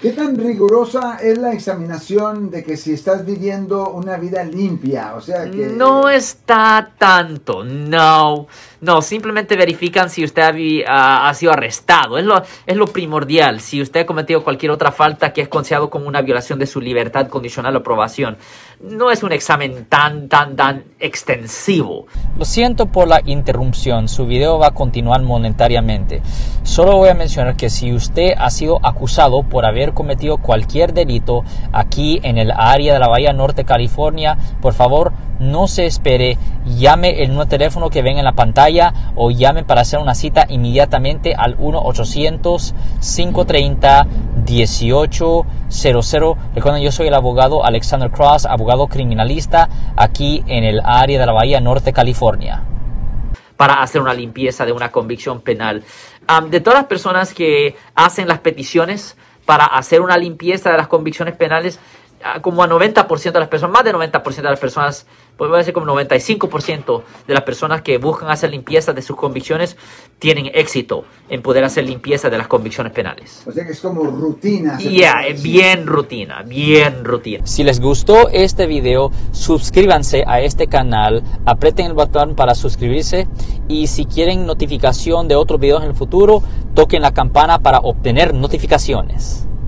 ¿Qué tan rigurosa es la examinación de que si estás viviendo una vida limpia? O sea que... No está tanto, no. No, simplemente verifican si usted ha, ha, sido arrestado. Es lo, es lo primordial. Si usted ha cometido cualquier otra falta que es considerado como una violación de su libertad condicional o aprobación. No es un examen tan, tan, tan extensivo. Lo siento por la interrupción. Su video va a continuar monetariamente. Solo voy a mencionar que si usted ha sido acusado por haber cometido cualquier delito aquí en el área de la Bahía Norte, California, por favor no se espere, llame el nuevo teléfono que ven en la pantalla o llame para hacer una cita inmediatamente al 1-800-530-1800. Recuerden, yo soy el abogado Alexander Cross, abogado criminalista aquí en el área de la Bahía Norte, California. Para hacer una limpieza de una convicción penal. de todas las personas que hacen las peticiones para hacer una limpieza de las convicciones penales, como a 90% de las personas, más de 90% de las personas, pues voy a decir como 95% de las personas que buscan hacer limpieza de sus convicciones tienen éxito en poder hacer limpieza de las convicciones penales. O sea que es como rutina. Ya, yeah, bien rutina, bien rutina. Si les gustó este video, suscríbanse a este canal, aprieten el botón para suscribirse y si quieren notificación de otros videos en el futuro, toquen la campana para obtener notificaciones.